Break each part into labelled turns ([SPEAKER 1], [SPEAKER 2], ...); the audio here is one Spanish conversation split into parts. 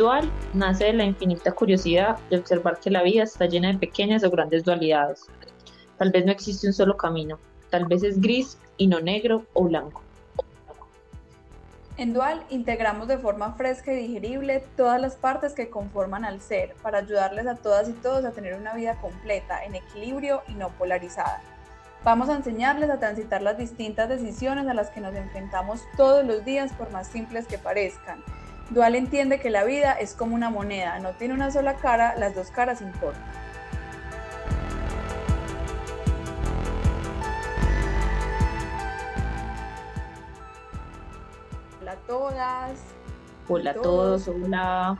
[SPEAKER 1] Dual nace de la infinita curiosidad de observar que la vida está llena de pequeñas o grandes dualidades. Tal vez no existe un solo camino, tal vez es gris y no negro o blanco.
[SPEAKER 2] En Dual integramos de forma fresca y digerible todas las partes que conforman al ser para ayudarles a todas y todos a tener una vida completa, en equilibrio y no polarizada. Vamos a enseñarles a transitar las distintas decisiones a las que nos enfrentamos todos los días por más simples que parezcan. Dual entiende que la vida es como una moneda, no tiene una sola cara, las dos caras importan. Hola a todas.
[SPEAKER 1] Hola a todos, hola.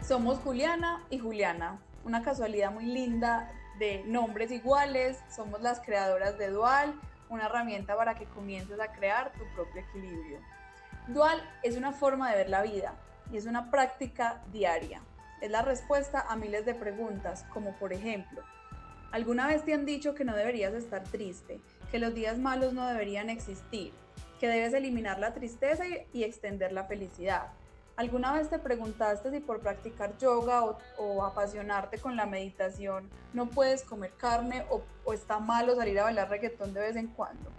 [SPEAKER 2] Somos Juliana y Juliana, una casualidad muy linda de nombres iguales, somos las creadoras de Dual, una herramienta para que comiences a crear tu propio equilibrio. Dual es una forma de ver la vida y es una práctica diaria. Es la respuesta a miles de preguntas, como por ejemplo, ¿alguna vez te han dicho que no deberías estar triste, que los días malos no deberían existir, que debes eliminar la tristeza y, extender la felicidad? ¿Alguna vez te preguntaste si por practicar yoga o, apasionarte con la meditación no puedes comer carne o, o, está malo salir a bailar reggaetón de vez en cuando?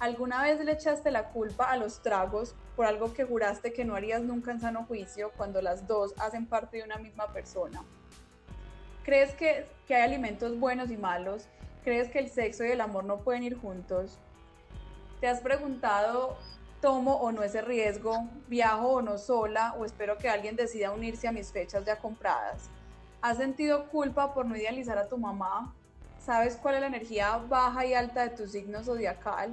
[SPEAKER 2] ¿Alguna vez le echaste la culpa a los tragos por algo que juraste que no harías nunca en sano juicio cuando las dos hacen parte de una misma persona? ¿Crees que, que hay alimentos buenos y malos? ¿Crees que el sexo y el amor no pueden ir juntos? ¿Te has preguntado tomo o no ese riesgo, viajo o no sola o espero que alguien decida unirse a mis fechas ya compradas. ¿Has sentido culpa por no idealizar a tu mamá? ¿Sabes cuál es la energía baja y alta de tu signo zodiacal?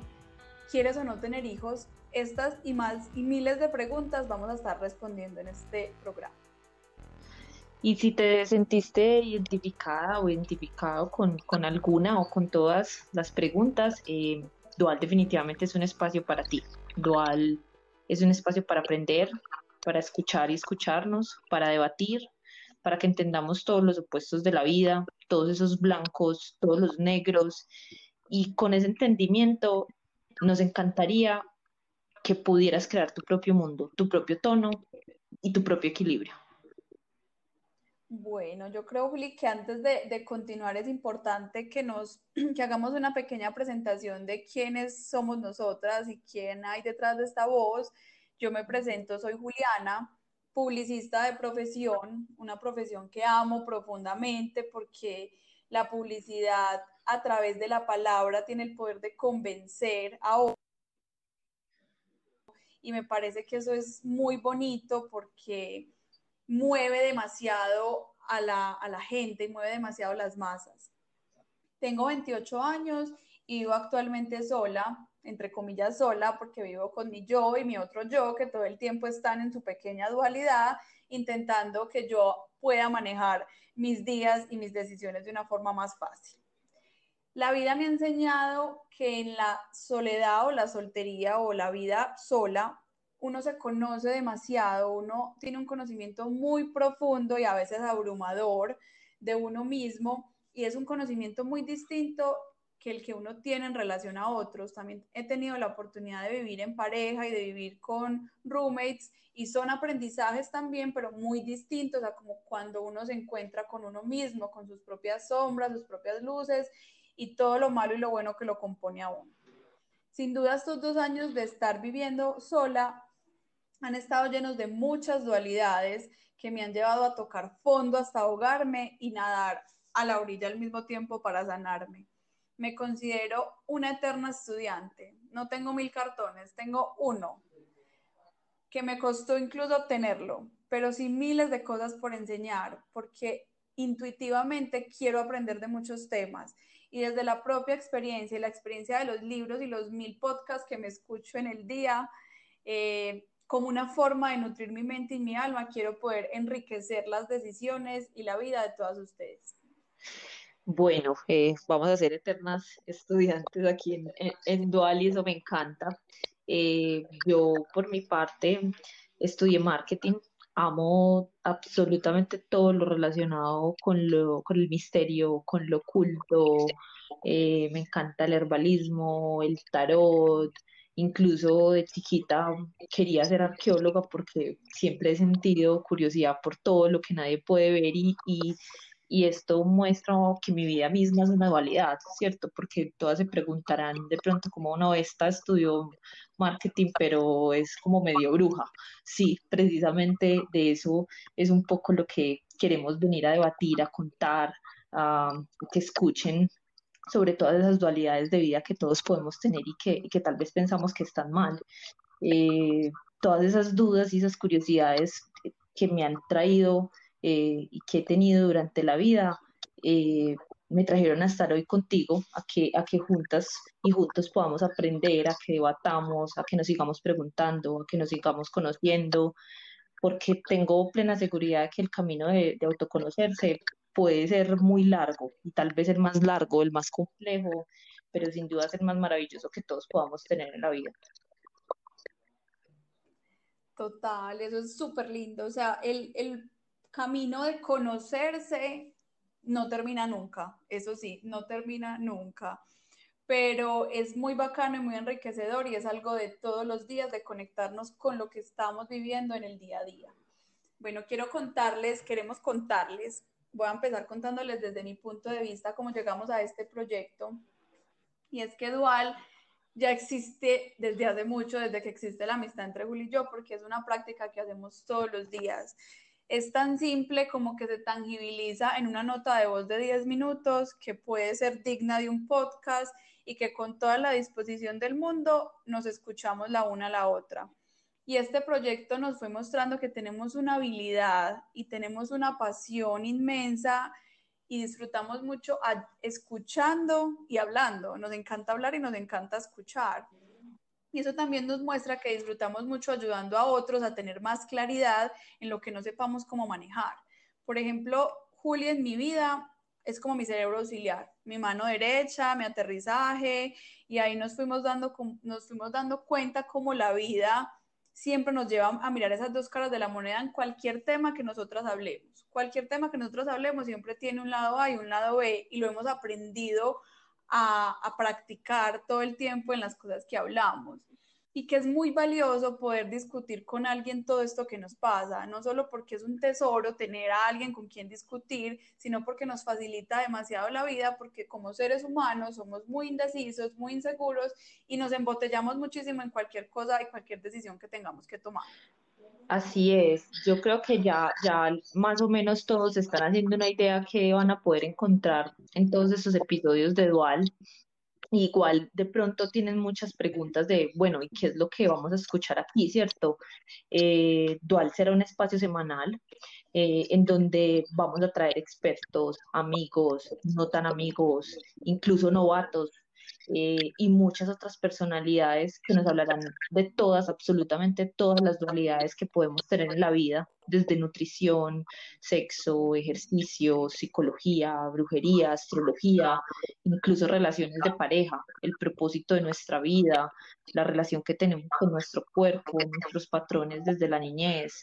[SPEAKER 2] ¿Quieres o no tener hijos? Estas y más y miles de preguntas vamos a estar respondiendo en este programa.
[SPEAKER 1] Y si te sentiste identificada o identificado con, con alguna o con todas las preguntas, eh, Dual definitivamente es un espacio para ti. Dual es un espacio para aprender, para escuchar y escucharnos, para debatir, para que entendamos todos los opuestos de la vida, todos esos blancos, todos los negros, y con ese entendimiento nos encantaría que pudieras crear tu propio mundo, tu propio tono y tu propio equilibrio.
[SPEAKER 2] Bueno, yo creo, Juli, que antes de, continuar es importante que nos que hagamos una pequeña presentación de quiénes somos nosotras y quién hay detrás de esta voz. Yo me presento, soy Juliana, publicista de profesión, una profesión que amo profundamente porque la publicidad a través de la palabra tiene el poder de convencer a otros. Y me parece que eso es muy bonito porque mueve demasiado a la, a la gente y mueve demasiado las masas. Tengo 28 años y vivo actualmente sola, entre comillas sola, porque vivo con mi yo y mi otro yo, que todo el tiempo están en su pequeña dualidad, intentando que yo pueda manejar mis días y mis decisiones de una forma más fácil. La vida me ha enseñado que en la soledad o la soltería o la vida sola uno se conoce demasiado, uno tiene un conocimiento muy profundo y a veces abrumador de uno mismo y es un conocimiento muy distinto que el que uno tiene en relación a otros. También he tenido la oportunidad de vivir en pareja y de vivir con roommates y son aprendizajes también, pero muy distintos a como cuando uno se encuentra con uno mismo, con sus propias sombras, sus propias luces y todo lo malo y lo bueno que lo compone a uno. Sin duda estos dos años de estar viviendo sola han estado llenos de muchas dualidades que me han llevado a tocar fondo hasta ahogarme y nadar a la orilla al mismo tiempo para sanarme. Me considero una eterna estudiante. No tengo mil cartones, tengo uno, que me costó incluso tenerlo, pero sí miles de cosas por enseñar, porque intuitivamente quiero aprender de muchos temas y desde la propia experiencia y la experiencia de los libros y los mil podcasts que me escucho en el día, eh, como una forma de nutrir mi mente y mi alma, quiero poder enriquecer las decisiones y la vida de todas ustedes.
[SPEAKER 1] Bueno, eh, vamos a ser eternas estudiantes aquí en, en, Dual y eso me encanta. Eh, yo, por mi parte, estudié marketing, amo absolutamente todo lo relacionado con, lo, con el misterio, con lo oculto. Eh, me encanta el herbalismo, el tarot, incluso de chiquita quería ser arqueóloga porque siempre he sentido curiosidad por todo lo que nadie puede ver y, y, y esto muestra que mi vida misma es una dualidad, ¿cierto? Porque todas se preguntarán de pronto como no, esta estudió marketing, pero es como medio bruja. Sí, precisamente de eso es un poco lo que queremos venir a debatir, a contar, a que escuchen sobre todas esas dualidades de vida que todos podemos tener y que, que tal vez pensamos que están mal. Eh, todas esas dudas y esas curiosidades que me han traído eh, y que he tenido durante la vida eh, me trajeron a estar hoy contigo, a que, a que juntas y juntos podamos aprender, a que debatamos, a que nos sigamos preguntando, a que nos sigamos conociendo, porque tengo plena seguridad de que el camino de, de autoconocerse puede ser muy largo y tal vez el más largo, el más complejo, pero sin duda es el más maravilloso que todos podamos tener en la vida.
[SPEAKER 2] Total, eso es súper lindo. O sea, el, el camino de conocerse no termina nunca, eso sí, no termina nunca, pero es muy bacano y muy enriquecedor y es algo de todos los días de conectarnos con lo que estamos viviendo en el día a día. Bueno, quiero contarles, queremos contarles voy a empezar contándoles desde mi punto de vista cómo llegamos a este proyecto. Y es que Dual ya existe desde hace mucho, desde que existe la amistad entre Juli y yo, porque es una práctica que hacemos todos los días. Es tan simple como que se tangibiliza en una nota de voz de 10 minutos que puede ser digna de un podcast y que con toda la disposición del mundo nos escuchamos la una a la otra. Y este proyecto nos fue mostrando que tenemos una habilidad y tenemos una pasión inmensa y disfrutamos mucho escuchando y hablando. Nos encanta hablar y nos encanta escuchar. Y eso también nos muestra que disfrutamos mucho ayudando a otros a tener más claridad en lo que no sepamos cómo manejar. Por ejemplo, Julia en mi vida es como mi cerebro auxiliar, mi mano derecha, mi aterrizaje, y ahí nos fuimos dando, nos fuimos dando cuenta cómo la vida siempre nos lleva a mirar esas dos caras de la moneda en cualquier tema que nosotras hablemos. Cualquier tema que nosotros hablemos siempre tiene un lado A y un lado B y lo hemos aprendido a, practicar todo el tiempo en las cosas que hablamos y que es muy valioso poder discutir con alguien todo esto que nos pasa, no solo porque es un tesoro tener a alguien con quien discutir, sino porque nos facilita demasiado la vida, porque como seres humanos somos muy indecisos, muy inseguros y nos embotellamos muchísimo en cualquier cosa y cualquier decisión que tengamos que tomar.
[SPEAKER 1] Así es, yo creo que ya, ya más o menos todos están haciendo una idea que van a poder encontrar en todos esos episodios de Dual Igual de pronto tienen muchas preguntas de, bueno, ¿y qué es lo que vamos a escuchar aquí, cierto? Eh, Dual será un espacio semanal eh, en donde vamos a traer expertos, amigos, no tan amigos, incluso novatos, eh, y muchas otras personalidades que nos hablarán de todas, absolutamente todas las dualidades que podemos tener en la vida, desde nutrición, sexo, ejercicio, psicología, brujería, astrología, incluso relaciones de pareja, el propósito de nuestra vida, la relación que tenemos con nuestro cuerpo, nuestros patrones desde la niñez,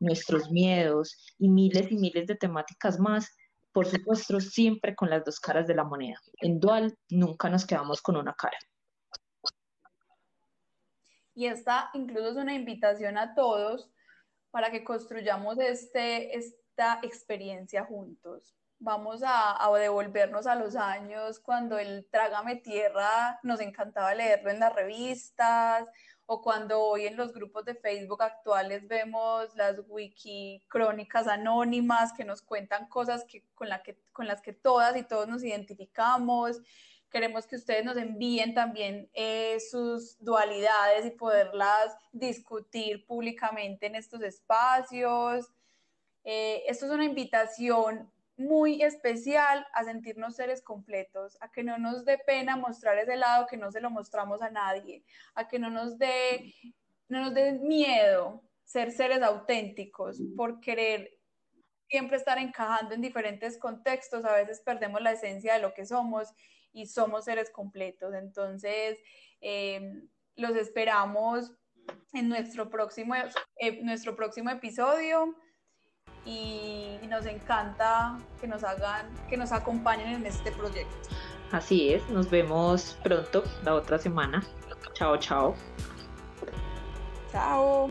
[SPEAKER 1] nuestros miedos y miles y miles de temáticas más por supuesto, siempre con las dos caras de la moneda. En dual nunca nos quedamos con una cara.
[SPEAKER 2] Y esta incluso es una invitación a todos para que construyamos este, esta experiencia juntos. Vamos a, a devolvernos a los años cuando el Trágame Tierra nos encantaba leerlo en las revistas o cuando hoy en los grupos de Facebook actuales vemos las wiki crónicas anónimas que nos cuentan cosas que, con, la que, con las que todas y todos nos identificamos. Queremos que ustedes nos envíen también eh, sus dualidades y poderlas discutir públicamente en estos espacios. Eh, esto es una invitación muy especial a sentirnos seres completos, a que no nos dé pena mostrar ese lado que no se lo mostramos a nadie, a que no nos dé, no nos dé miedo ser seres auténticos por querer siempre estar encajando en diferentes contextos, a veces perdemos la esencia de lo que somos y somos seres completos. Entonces, eh, los esperamos en nuestro próximo, eh, nuestro próximo episodio y nos encanta que nos hagan, que nos acompañen en este proyecto.
[SPEAKER 1] Así es, nos vemos pronto la otra semana. Chao, chao.
[SPEAKER 2] Chao.